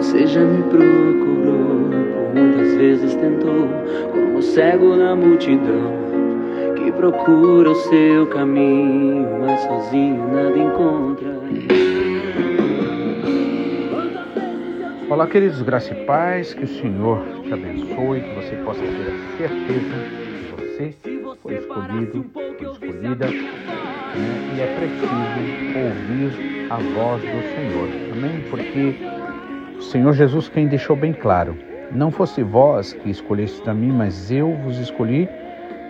Você já me procurou, por muitas vezes tentou, como cego na multidão que procura o seu caminho, mas sozinho nada encontra. Olá, queridos, graça e paz, que o Senhor te abençoe, que você possa ter a certeza que você foi escolhido, foi escolhida, né? e é preciso ouvir a voz do Senhor, amém? Porque o Senhor Jesus quem deixou bem claro, não fosse vós que escolheste a mim, mas eu vos escolhi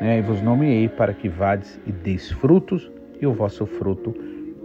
né? e vos nomeei para que vades e deis frutos e o vosso fruto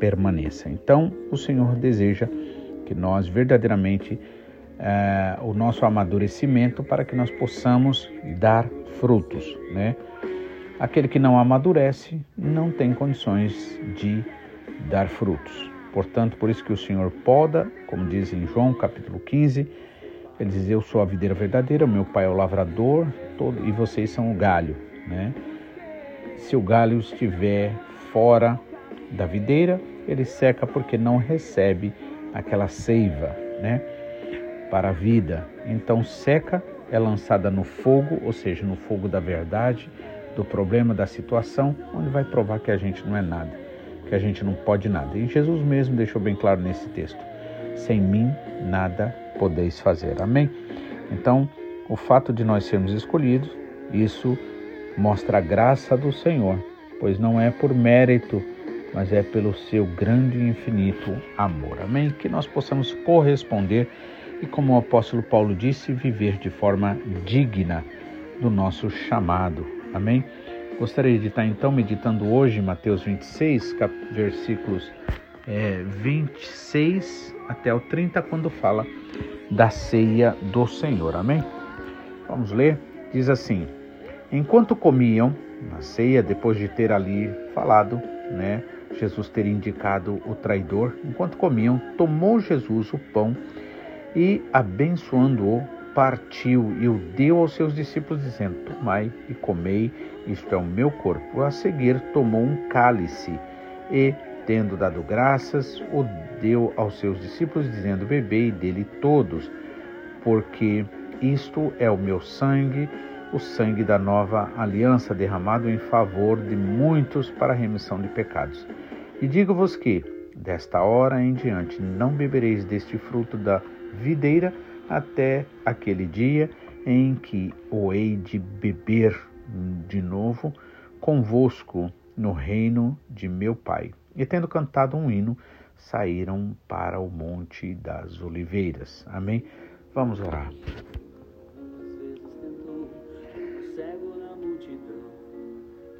permaneça. Então, o Senhor deseja que nós verdadeiramente eh, o nosso amadurecimento para que nós possamos dar frutos, né? Aquele que não amadurece não tem condições de dar frutos. Portanto, por isso que o Senhor poda, como diz em João capítulo 15, ele diz: Eu sou a videira verdadeira, meu pai é o lavrador, todo, e vocês são o galho. Né? Se o galho estiver fora da videira, ele seca porque não recebe aquela seiva né? para a vida. Então, seca, é lançada no fogo, ou seja, no fogo da verdade do problema, da situação, onde vai provar que a gente não é nada, que a gente não pode nada. E Jesus mesmo deixou bem claro nesse texto: sem mim nada podeis fazer. Amém? Então, o fato de nós sermos escolhidos, isso mostra a graça do Senhor, pois não é por mérito, mas é pelo seu grande e infinito amor. Amém? Que nós possamos corresponder e, como o apóstolo Paulo disse, viver de forma digna do nosso chamado, Amém? Gostaria de estar então meditando hoje Mateus 26, cap, versículos é, 26 até o 30, quando fala da ceia do Senhor. Amém? Vamos ler? Diz assim: Enquanto comiam na ceia, depois de ter ali falado, né? Jesus ter indicado o traidor, enquanto comiam, tomou Jesus o pão e, abençoando-o, partiu e o deu aos seus discípulos, dizendo: Tomai e comei, isto é o meu corpo. A seguir, tomou um cálice e, tendo dado graças, o deu aos seus discípulos, dizendo: Bebei dele todos, porque isto é o meu sangue, o sangue da nova aliança, derramado em favor de muitos para a remissão de pecados. E digo-vos que, desta hora em diante, não bebereis deste fruto da videira até aquele dia em que o hei de beber de novo convosco no reino de meu Pai. E tendo cantado um hino, saíram para o Monte das Oliveiras. Amém? Vamos orar.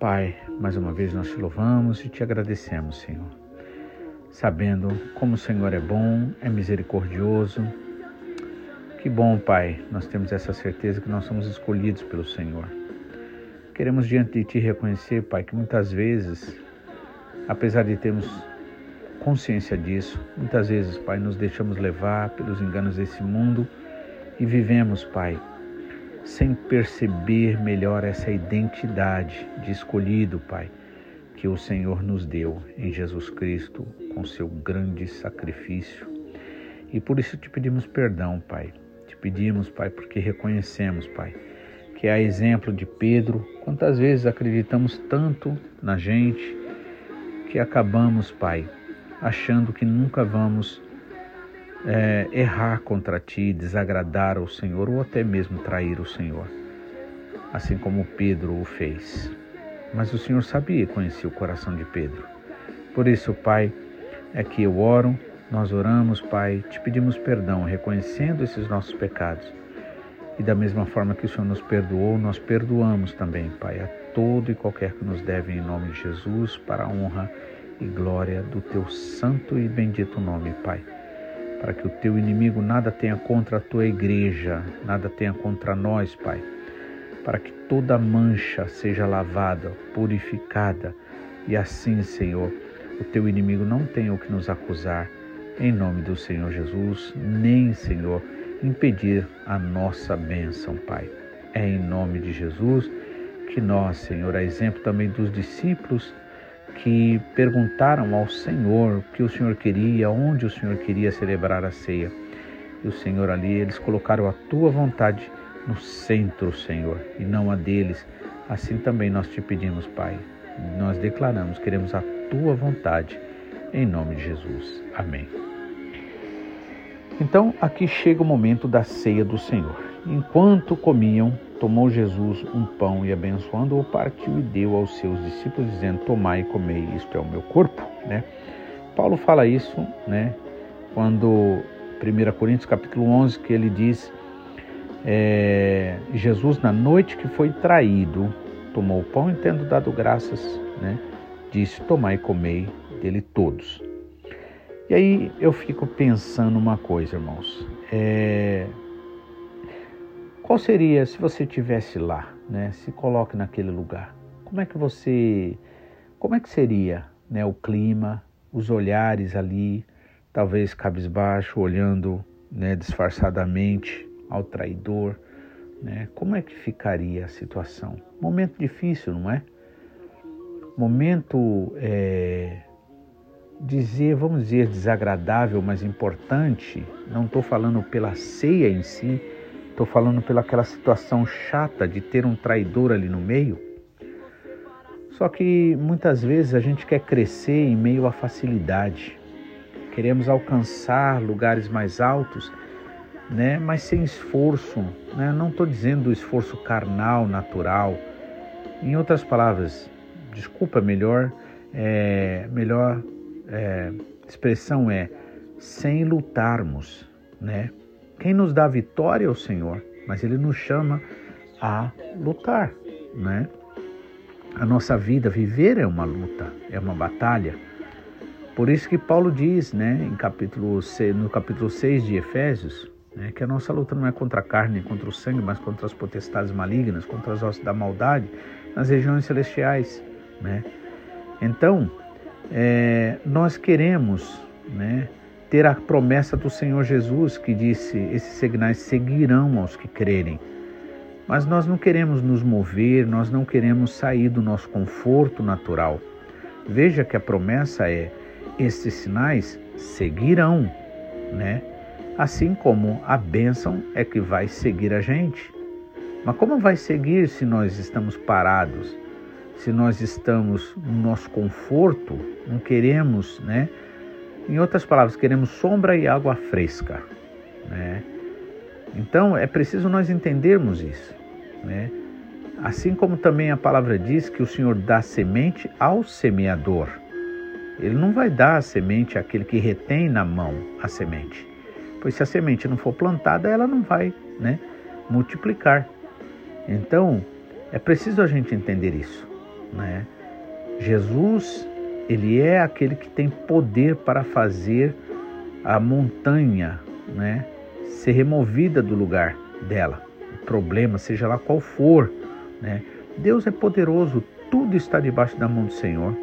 Pai, mais uma vez nós te louvamos e te agradecemos, Senhor. Sabendo como o Senhor é bom, é misericordioso, que bom, Pai, nós temos essa certeza que nós somos escolhidos pelo Senhor. Queremos diante de Ti reconhecer, Pai, que muitas vezes, apesar de termos consciência disso, muitas vezes, Pai, nos deixamos levar pelos enganos desse mundo e vivemos, Pai, sem perceber melhor essa identidade de escolhido, Pai, que o Senhor nos deu em Jesus Cristo com seu grande sacrifício. E por isso te pedimos perdão, Pai pedimos, Pai, porque reconhecemos, Pai, que é a exemplo de Pedro, quantas vezes acreditamos tanto na gente que acabamos, Pai, achando que nunca vamos é, errar contra Ti, desagradar o Senhor ou até mesmo trair o Senhor, assim como Pedro o fez. Mas o Senhor sabia e conhecia o coração de Pedro. Por isso, Pai, é que eu oro nós oramos, Pai, te pedimos perdão, reconhecendo esses nossos pecados. E da mesma forma que o Senhor nos perdoou, nós perdoamos também, Pai, a todo e qualquer que nos deve em nome de Jesus, para a honra e glória do teu santo e bendito nome, Pai. Para que o teu inimigo nada tenha contra a tua igreja, nada tenha contra nós, Pai. Para que toda mancha seja lavada, purificada, e assim, Senhor, o teu inimigo não tenha o que nos acusar em nome do Senhor Jesus, nem, Senhor, impedir a nossa bênção, Pai. É em nome de Jesus que nós, Senhor, a exemplo também dos discípulos que perguntaram ao Senhor o que o Senhor queria, onde o Senhor queria celebrar a ceia. e o Senhor ali, eles colocaram a tua vontade no centro, Senhor, e não a deles. Assim também nós te pedimos, Pai. Nós declaramos, queremos a tua vontade, em nome de Jesus. Amém. Então, aqui chega o momento da ceia do Senhor. Enquanto comiam, tomou Jesus um pão e abençoando-o, partiu e deu aos seus discípulos, dizendo: Tomai e comei, isto é o meu corpo. Né? Paulo fala isso né, quando 1 Coríntios capítulo 11, que ele diz, é, Jesus na noite que foi traído, tomou o pão e tendo dado graças, né, disse, tomai e comei dele todos. E aí eu fico pensando uma coisa, irmãos, é, qual seria se você tivesse lá, né, se coloque naquele lugar, como é que você, como é que seria, né, o clima, os olhares ali, talvez cabisbaixo, olhando né, disfarçadamente ao traidor. Né? Como é que ficaria a situação? Momento difícil, não é? Momento, é, dizer, vamos dizer, desagradável, mas importante. Não estou falando pela ceia em si, estou falando pela aquela situação chata de ter um traidor ali no meio. Só que muitas vezes a gente quer crescer em meio à facilidade queremos alcançar lugares mais altos, né? mas sem esforço. Né? Não estou dizendo esforço carnal, natural. Em outras palavras, desculpa, melhor, é, melhor é, expressão é sem lutarmos. Né? Quem nos dá vitória é o Senhor, mas Ele nos chama a lutar. Né? A nossa vida, viver é uma luta, é uma batalha. Por isso que Paulo diz, né, em capítulo, no capítulo 6 de Efésios, né, que a nossa luta não é contra a carne, contra o sangue, mas contra as potestades malignas, contra as ossos da maldade nas regiões celestiais. Né? Então, é, nós queremos né, ter a promessa do Senhor Jesus que disse: esses sinais seguirão aos que crerem. Mas nós não queremos nos mover, nós não queremos sair do nosso conforto natural. Veja que a promessa é: estes sinais seguirão, né? Assim como a bênção é que vai seguir a gente. Mas como vai seguir se nós estamos parados? Se nós estamos no nosso conforto, não queremos, né? Em outras palavras, queremos sombra e água fresca, né? Então é preciso nós entendermos isso, né? Assim como também a palavra diz que o Senhor dá semente ao semeador. Ele não vai dar a semente àquele que retém na mão a semente. Pois se a semente não for plantada, ela não vai né, multiplicar. Então, é preciso a gente entender isso. Né? Jesus, ele é aquele que tem poder para fazer a montanha né, ser removida do lugar dela. O problema, seja lá qual for. Né? Deus é poderoso, tudo está debaixo da mão do Senhor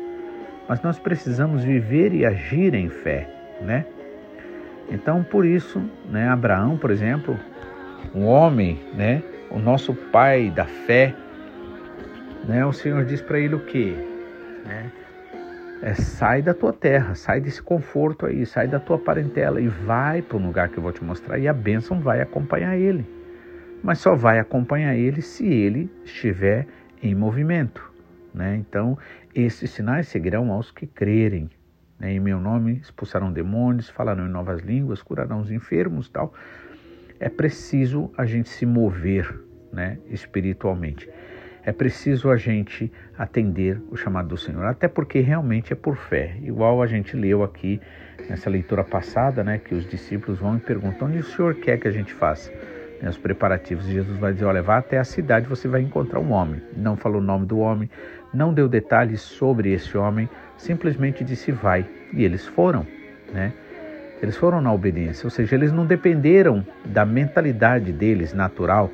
mas nós precisamos viver e agir em fé, né? Então, por isso, né, Abraão, por exemplo, um homem, né, o nosso pai da fé, né, o Senhor diz para ele o quê? Né? É, sai da tua terra, sai desse conforto aí, sai da tua parentela e vai para o lugar que eu vou te mostrar e a bênção vai acompanhar ele. Mas só vai acompanhar ele se ele estiver em movimento. Né? Então, esses sinais seguirão aos que crerem. Né? Em meu nome expulsarão demônios, falarão em novas línguas, curarão os enfermos tal. É preciso a gente se mover né, espiritualmente. É preciso a gente atender o chamado do Senhor, até porque realmente é por fé. Igual a gente leu aqui nessa leitura passada, né, que os discípulos vão e perguntam: onde o Senhor quer que a gente faça? Né, os preparativos. Jesus vai dizer: olha, vá até a cidade, você vai encontrar um homem. Não falou o nome do homem, não deu detalhes sobre esse homem, simplesmente disse vai. E eles foram, né? Eles foram na obediência, ou seja, eles não dependeram da mentalidade deles natural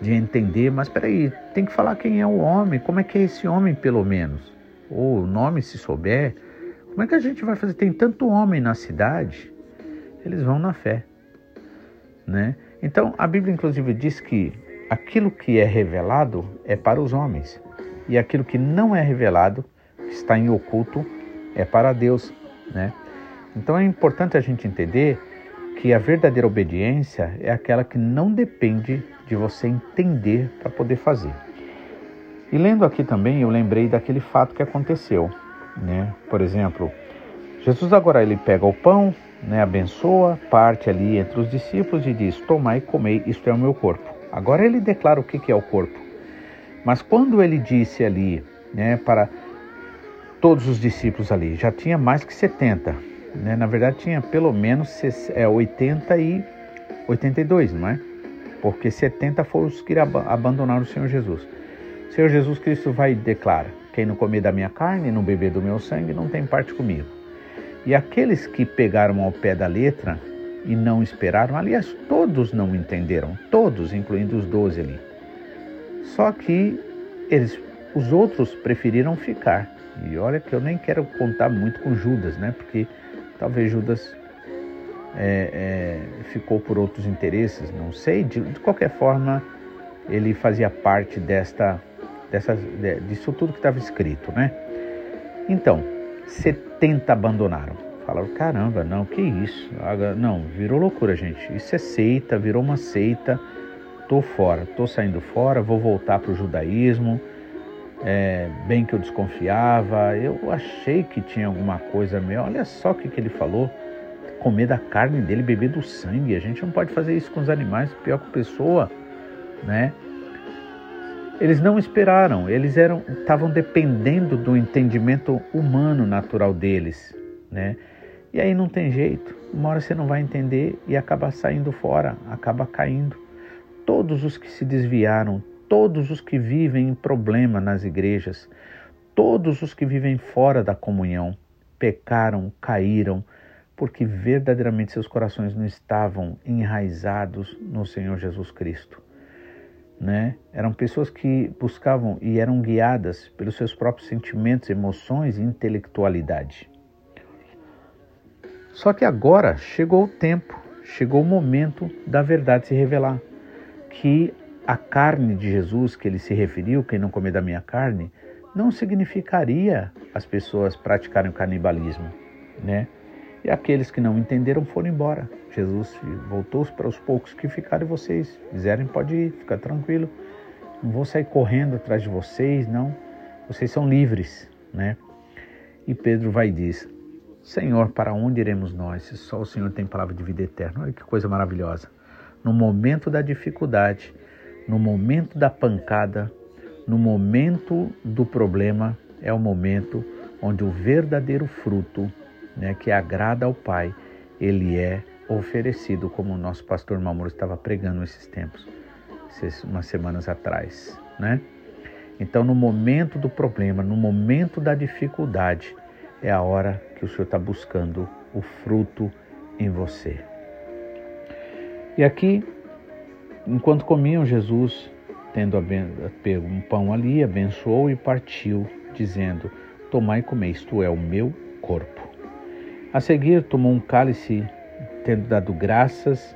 de entender, mas peraí, tem que falar quem é o homem, como é que é esse homem pelo menos, ou o nome se souber, como é que a gente vai fazer? Tem tanto homem na cidade, eles vão na fé, né? Então a Bíblia inclusive diz que aquilo que é revelado é para os homens e aquilo que não é revelado, que está em oculto, é para Deus, né? Então é importante a gente entender que a verdadeira obediência é aquela que não depende de você entender para poder fazer. E lendo aqui também, eu lembrei daquele fato que aconteceu, né? Por exemplo, Jesus agora ele pega o pão, né, abençoa, parte ali entre os discípulos e diz: Tomai e comei, isto é o meu corpo. Agora ele declara o que é o corpo. Mas quando ele disse ali, né, para todos os discípulos ali, já tinha mais que 70, né? Na verdade tinha pelo menos é, 80 e 82, não é? Porque 70 foram os que abandonaram o Senhor Jesus. O Senhor Jesus Cristo vai e declara: Quem não comer da minha carne, não beber do meu sangue, não tem parte comigo. E aqueles que pegaram ao pé da letra e não esperaram, aliás, todos não entenderam, todos, incluindo os doze ali. Só que eles, os outros preferiram ficar. E olha que eu nem quero contar muito com Judas, né? Porque talvez Judas é, é, ficou por outros interesses, não sei. De, de, qualquer forma, ele fazia parte desta, dessa, disso tudo que estava escrito, né? Então, 70 abandonaram. Falaram, caramba, não, que isso? Não, virou loucura, gente. Isso é seita, virou uma seita. Tô fora, tô saindo fora, vou voltar para o judaísmo. É, bem que eu desconfiava, eu achei que tinha alguma coisa meio. Olha só o que, que ele falou: comer da carne dele, beber do sangue. A gente não pode fazer isso com os animais, pior que pessoa, né? Eles não esperaram, eles eram estavam dependendo do entendimento humano natural deles, né? E aí não tem jeito. Uma hora você não vai entender e acaba saindo fora, acaba caindo. Todos os que se desviaram, todos os que vivem em problema nas igrejas, todos os que vivem fora da comunhão, pecaram, caíram, porque verdadeiramente seus corações não estavam enraizados no Senhor Jesus Cristo né? Eram pessoas que buscavam e eram guiadas pelos seus próprios sentimentos, emoções e intelectualidade. Só que agora chegou o tempo, chegou o momento da verdade se revelar, que a carne de Jesus que ele se referiu, quem não comer da minha carne, não significaria as pessoas praticarem o canibalismo, né? E aqueles que não entenderam foram embora. Jesus voltou para os poucos que ficaram e vocês quiserem, pode ir, fica tranquilo. Não vou sair correndo atrás de vocês, não. Vocês são livres, né? E Pedro vai e diz: Senhor, para onde iremos nós? Se só o Senhor tem palavra de vida eterna. Olha que coisa maravilhosa. No momento da dificuldade, no momento da pancada, no momento do problema, é o momento onde o verdadeiro fruto né, que agrada ao Pai, ele é oferecido, como o nosso pastor Mamoro estava pregando esses tempos, umas semanas atrás, né? Então, no momento do problema, no momento da dificuldade, é a hora que o Senhor está buscando o fruto em você. E aqui, enquanto comiam, Jesus, tendo pego um pão ali, abençoou e partiu, dizendo: Tomai e comei, isto é o meu corpo. A seguir, tomou um cálice, tendo dado graças,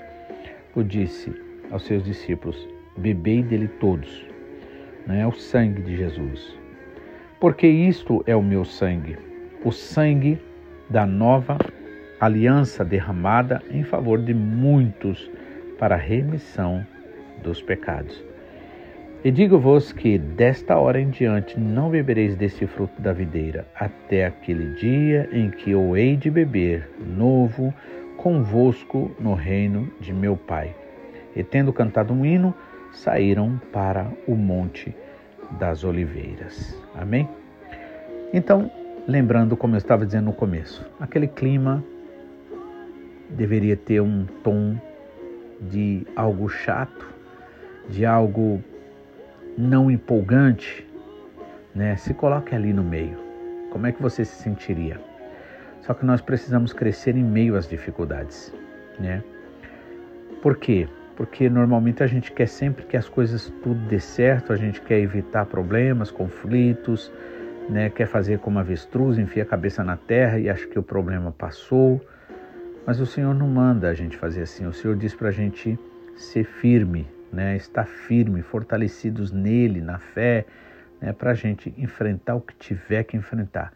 o disse aos seus discípulos: Bebei dele todos, não é o sangue de Jesus. Porque isto é o meu sangue, o sangue da nova aliança derramada em favor de muitos para a remissão dos pecados. E digo-vos que desta hora em diante não bebereis desse fruto da videira, até aquele dia em que eu hei de beber novo convosco no reino de meu Pai. E tendo cantado um hino, saíram para o Monte das Oliveiras. Amém? Então, lembrando, como eu estava dizendo no começo, aquele clima deveria ter um tom de algo chato, de algo não empolgante, né? Se coloque ali no meio. Como é que você se sentiria? Só que nós precisamos crescer em meio às dificuldades, né? Por quê? Porque normalmente a gente quer sempre que as coisas tudo dê certo, a gente quer evitar problemas, conflitos, né? Quer fazer como avestruz, enfia a cabeça na terra e acha que o problema passou. Mas o Senhor não manda a gente fazer assim. O Senhor diz para a gente ser firme, né, estar firme, fortalecidos nele, na fé, né, para a gente enfrentar o que tiver que enfrentar.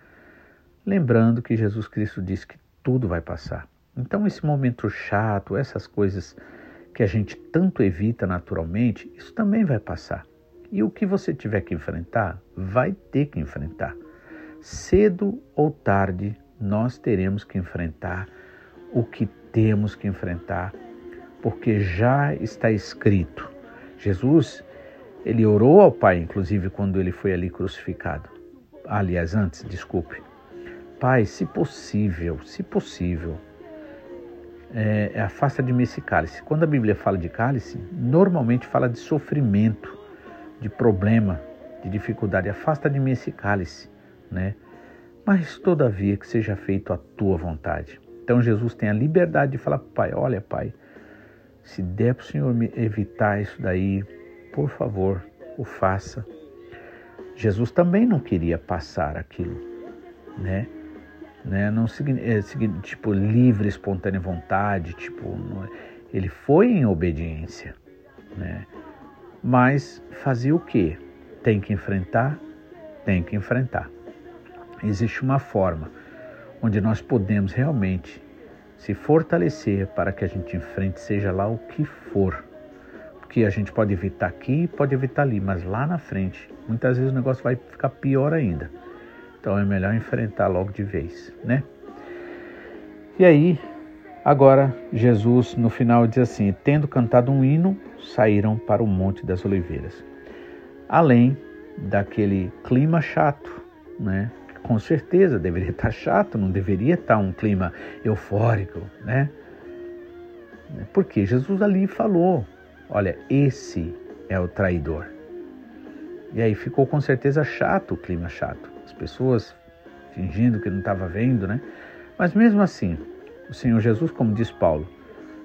Lembrando que Jesus Cristo disse que tudo vai passar. Então, esse momento chato, essas coisas que a gente tanto evita naturalmente, isso também vai passar. E o que você tiver que enfrentar, vai ter que enfrentar. Cedo ou tarde, nós teremos que enfrentar o que temos que enfrentar, porque já está escrito. Jesus, ele orou ao Pai, inclusive, quando ele foi ali crucificado. Aliás, antes, desculpe. Pai, se possível, se possível, é, é, afasta de mim esse cálice. Quando a Bíblia fala de cálice, normalmente fala de sofrimento, de problema, de dificuldade. Afasta de mim esse cálice, né? Mas todavia que seja feito a tua vontade. Então Jesus tem a liberdade de falar Pai: Olha, Pai, se der para o Senhor me evitar isso daí, por favor, o faça. Jesus também não queria passar aquilo, né? né? Não é, tipo livre, espontânea vontade, tipo é, ele foi em obediência, né? Mas fazia o que? Tem que enfrentar, tem que enfrentar. Existe uma forma onde nós podemos realmente se fortalecer para que a gente enfrente, seja lá o que for. Porque a gente pode evitar aqui, pode evitar ali, mas lá na frente, muitas vezes o negócio vai ficar pior ainda. Então é melhor enfrentar logo de vez, né? E aí, agora Jesus no final diz assim: tendo cantado um hino, saíram para o Monte das Oliveiras. Além daquele clima chato, né? Com certeza deveria estar chato, não deveria estar um clima eufórico, né? Porque Jesus ali falou: olha, esse é o traidor. E aí ficou com certeza chato o clima chato as pessoas fingindo que não estava vendo, né? Mas mesmo assim, o Senhor Jesus, como diz Paulo,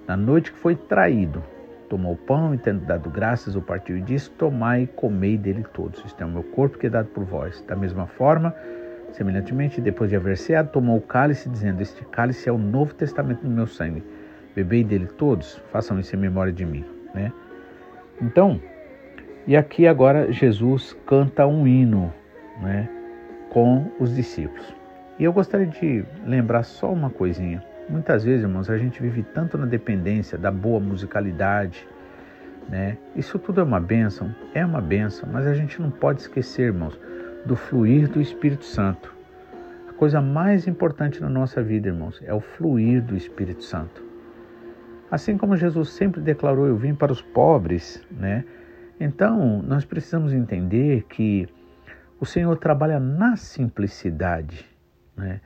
na noite que foi traído, tomou o pão e tendo dado graças, o partiu e disse: Tomai e comei dele todos. Isto é o meu corpo que é dado por vós. Da mesma forma, semelhantemente, depois de haver ceado, tomou o cálice, dizendo: Este cálice é o novo testamento do meu sangue. Bebei dele todos, façam isso em memória de mim. Né? Então, e aqui agora Jesus canta um hino, né? com os discípulos. E eu gostaria de lembrar só uma coisinha. Muitas vezes, irmãos, a gente vive tanto na dependência da boa musicalidade, né? Isso tudo é uma bênção, é uma bênção, mas a gente não pode esquecer, irmãos, do fluir do Espírito Santo. A coisa mais importante na nossa vida, irmãos, é o fluir do Espírito Santo. Assim como Jesus sempre declarou, eu vim para os pobres, né? Então, nós precisamos entender que o Senhor trabalha na simplicidade, né?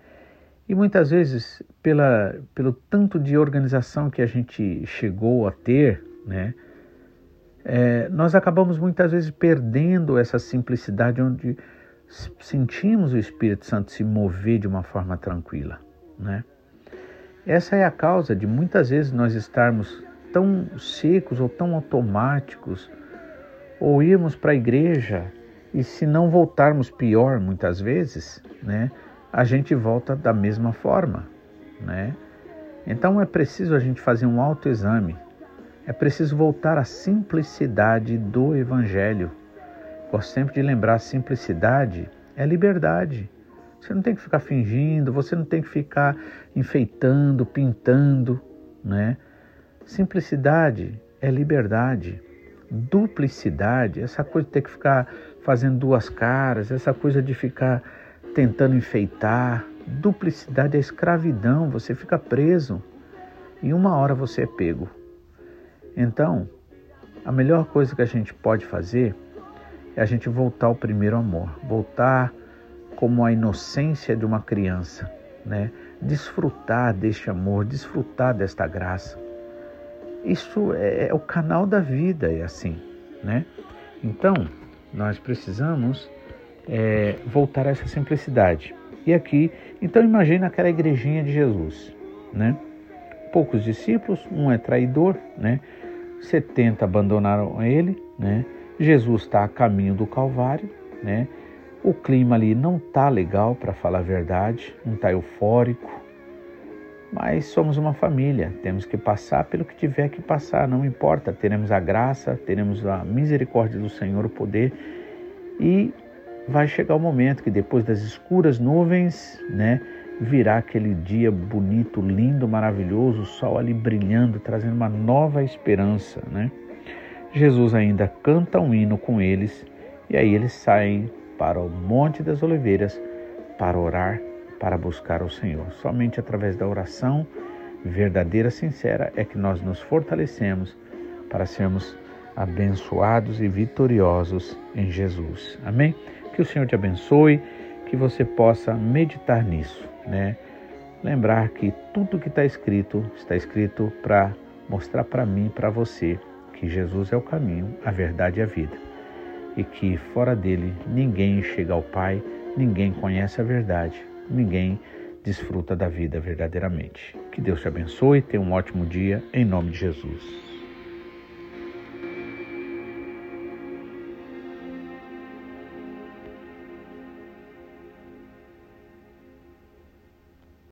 E muitas vezes, pela, pelo tanto de organização que a gente chegou a ter, né? É, nós acabamos muitas vezes perdendo essa simplicidade onde sentimos o Espírito Santo se mover de uma forma tranquila, né? Essa é a causa de muitas vezes nós estarmos tão secos ou tão automáticos, ou irmos para a igreja e se não voltarmos pior muitas vezes, né, a gente volta da mesma forma, né? Então é preciso a gente fazer um autoexame. É preciso voltar à simplicidade do evangelho. Gosto sempre de lembrar, simplicidade é liberdade. Você não tem que ficar fingindo, você não tem que ficar enfeitando, pintando, né? Simplicidade é liberdade. Duplicidade, essa coisa de ter que ficar fazendo duas caras, essa coisa de ficar tentando enfeitar. Duplicidade é escravidão, você fica preso e uma hora você é pego. Então, a melhor coisa que a gente pode fazer é a gente voltar ao primeiro amor, voltar como a inocência de uma criança, né? Desfrutar deste amor, desfrutar desta graça. Isso é, é o canal da vida, é assim, né? Então, nós precisamos é, voltar a essa simplicidade. E aqui, então imagina aquela igrejinha de Jesus, né? Poucos discípulos, um é traidor, né? 70 abandonaram ele, né? Jesus está a caminho do Calvário, né? O clima ali não tá legal, para falar a verdade, não tá eufórico, mas somos uma família, temos que passar pelo que tiver que passar, não importa, teremos a graça, teremos a misericórdia do Senhor, o poder, e vai chegar o momento que depois das escuras nuvens, né, virá aquele dia bonito, lindo, maravilhoso, o sol ali brilhando, trazendo uma nova esperança, né? Jesus ainda canta um hino com eles e aí eles saem para o Monte das Oliveiras para orar, para buscar o Senhor. Somente através da oração verdadeira, sincera, é que nós nos fortalecemos para sermos abençoados e vitoriosos em Jesus. Amém? Que o Senhor te abençoe, que você possa meditar nisso, né? Lembrar que tudo que está escrito está escrito para mostrar para mim, para você, que Jesus é o caminho, a verdade e a vida. E que fora dele ninguém chega ao Pai, ninguém conhece a verdade, ninguém desfruta da vida verdadeiramente. Que Deus te abençoe, tenha um ótimo dia, em nome de Jesus.